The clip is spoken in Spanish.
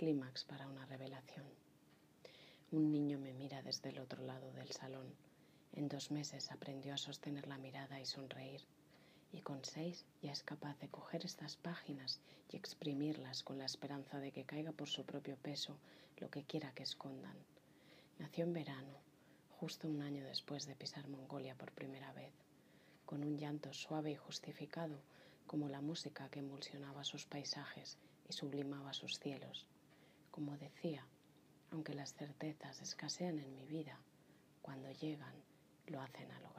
clímax para una revelación. Un niño me mira desde el otro lado del salón. En dos meses aprendió a sostener la mirada y sonreír. Y con seis ya es capaz de coger estas páginas y exprimirlas con la esperanza de que caiga por su propio peso lo que quiera que escondan. Nació en verano, justo un año después de pisar Mongolia por primera vez, con un llanto suave y justificado como la música que emulsionaba sus paisajes y sublimaba sus cielos. Como decía, aunque las certezas escasean en mi vida, cuando llegan lo hacen a lo grande.